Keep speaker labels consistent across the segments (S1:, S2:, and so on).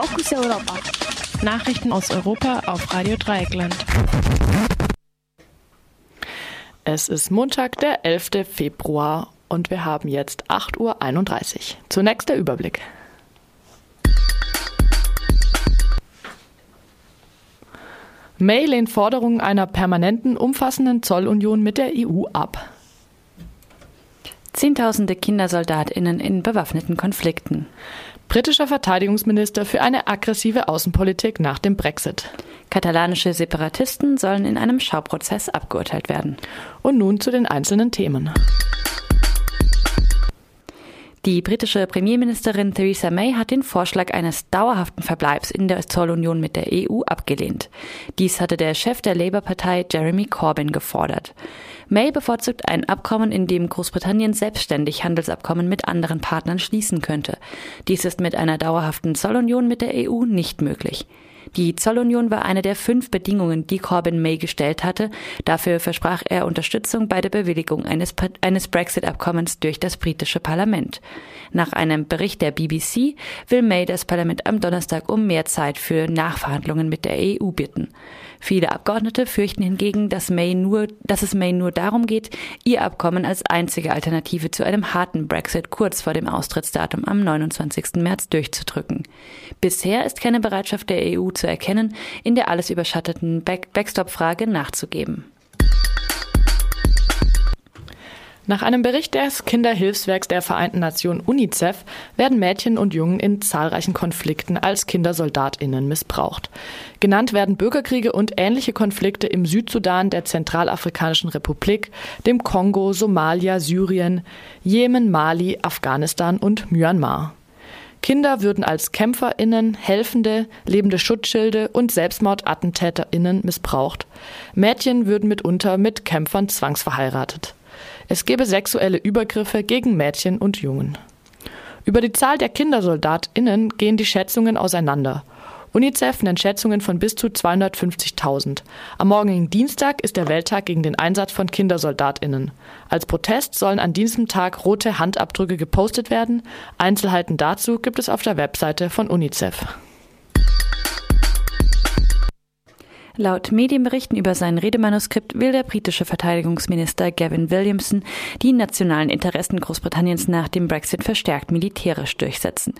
S1: Fokus Europa.
S2: Nachrichten aus Europa auf Radio Dreieckland.
S3: Es ist Montag, der 11. Februar und wir haben jetzt 8.31 Uhr. Zunächst der Überblick. May lehnt Forderungen einer permanenten, umfassenden Zollunion mit der EU ab.
S4: Zehntausende Kindersoldatinnen in bewaffneten Konflikten.
S3: Britischer Verteidigungsminister für eine aggressive Außenpolitik nach dem Brexit.
S4: Katalanische Separatisten sollen in einem Schauprozess abgeurteilt werden.
S3: Und nun zu den einzelnen Themen.
S4: Die britische Premierministerin Theresa May hat den Vorschlag eines dauerhaften Verbleibs in der Zollunion mit der EU abgelehnt. Dies hatte der Chef der Labour-Partei Jeremy Corbyn gefordert. May bevorzugt ein Abkommen, in dem Großbritannien selbstständig Handelsabkommen mit anderen Partnern schließen könnte. Dies ist mit einer dauerhaften Zollunion mit der EU nicht möglich. Die Zollunion war eine der fünf Bedingungen, die Corbyn May gestellt hatte. Dafür versprach er Unterstützung bei der Bewilligung eines, eines Brexit-Abkommens durch das britische Parlament. Nach einem Bericht der BBC will May das Parlament am Donnerstag um mehr Zeit für Nachverhandlungen mit der EU bitten. Viele Abgeordnete fürchten hingegen, dass, May nur, dass es May nur darum geht, ihr Abkommen als einzige Alternative zu einem harten Brexit kurz vor dem Austrittsdatum am 29. März durchzudrücken. Bisher ist keine Bereitschaft der EU zu erkennen, in der alles überschatteten Back Backstop-Frage nachzugeben.
S3: Nach einem Bericht des Kinderhilfswerks der Vereinten Nationen UNICEF werden Mädchen und Jungen in zahlreichen Konflikten als Kindersoldatinnen missbraucht. Genannt werden Bürgerkriege und ähnliche Konflikte im Südsudan, der Zentralafrikanischen Republik, dem Kongo, Somalia, Syrien, Jemen, Mali, Afghanistan und Myanmar. Kinder würden als Kämpferinnen, Helfende, lebende Schutzschilde und Selbstmordattentäterinnen missbraucht. Mädchen würden mitunter mit Kämpfern zwangsverheiratet. Es gebe sexuelle Übergriffe gegen Mädchen und Jungen. Über die Zahl der KindersoldatInnen gehen die Schätzungen auseinander. UNICEF nennt Schätzungen von bis zu 250.000. Am morgigen Dienstag ist der Welttag gegen den Einsatz von KindersoldatInnen. Als Protest sollen an diesem Tag rote Handabdrücke gepostet werden. Einzelheiten dazu gibt es auf der Webseite von UNICEF.
S4: Laut Medienberichten über sein Redemanuskript will der britische Verteidigungsminister Gavin Williamson die nationalen Interessen Großbritanniens nach dem Brexit verstärkt militärisch durchsetzen.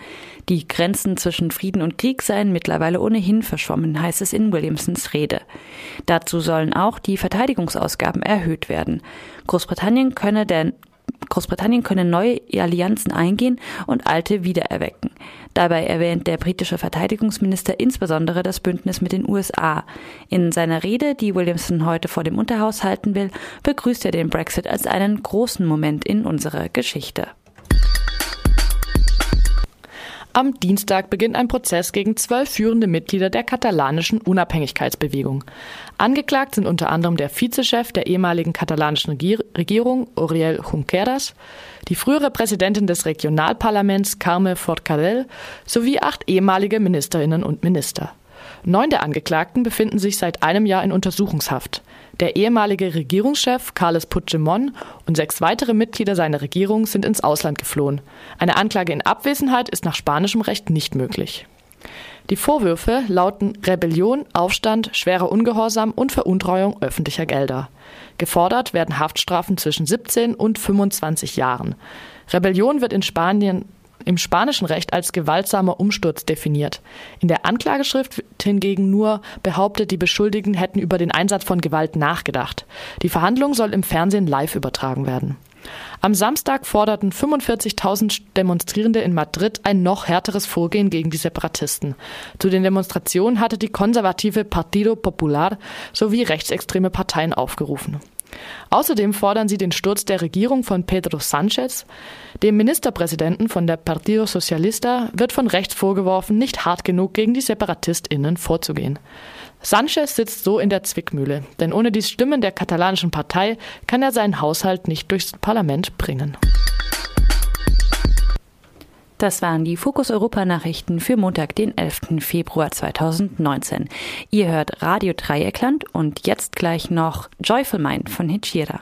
S4: Die Grenzen zwischen Frieden und Krieg seien mittlerweile ohnehin verschwommen, heißt es in Williamsons Rede. Dazu sollen auch die Verteidigungsausgaben erhöht werden. Großbritannien könne der Großbritannien könne neue Allianzen eingehen und alte wiedererwecken. Dabei erwähnt der britische Verteidigungsminister insbesondere das Bündnis mit den USA. In seiner Rede, die Williamson heute vor dem Unterhaus halten will, begrüßt er den Brexit als einen großen Moment in unserer Geschichte.
S3: Am Dienstag beginnt ein Prozess gegen zwölf führende Mitglieder der katalanischen Unabhängigkeitsbewegung. Angeklagt sind unter anderem der Vizechef der ehemaligen katalanischen Regierung, Oriol Junqueras, die frühere Präsidentin des Regionalparlaments, Carme Forcadell, sowie acht ehemalige Ministerinnen und Minister. Neun der Angeklagten befinden sich seit einem Jahr in Untersuchungshaft. Der ehemalige Regierungschef Carles Puigdemont und sechs weitere Mitglieder seiner Regierung sind ins Ausland geflohen. Eine Anklage in Abwesenheit ist nach spanischem Recht nicht möglich. Die Vorwürfe lauten Rebellion, Aufstand, schwerer Ungehorsam und Veruntreuung öffentlicher Gelder. Gefordert werden Haftstrafen zwischen 17 und 25 Jahren. Rebellion wird in Spanien im spanischen Recht als gewaltsamer Umsturz definiert. In der Anklageschrift hingegen nur behauptet, die Beschuldigten hätten über den Einsatz von Gewalt nachgedacht. Die Verhandlung soll im Fernsehen live übertragen werden. Am Samstag forderten 45.000 Demonstrierende in Madrid ein noch härteres Vorgehen gegen die Separatisten. Zu den Demonstrationen hatte die konservative Partido Popular sowie rechtsextreme Parteien aufgerufen. Außerdem fordern sie den Sturz der Regierung von Pedro Sánchez. Dem Ministerpräsidenten von der Partido Socialista wird von rechts vorgeworfen, nicht hart genug gegen die SeparatistInnen vorzugehen. Sanchez sitzt so in der Zwickmühle, denn ohne die Stimmen der katalanischen Partei kann er seinen Haushalt nicht durchs Parlament bringen.
S4: Das waren die Fokus Europa Nachrichten für Montag, den 11. Februar 2019. Ihr hört Radio Dreieckland und jetzt gleich noch Joyful Mind von Hitchira.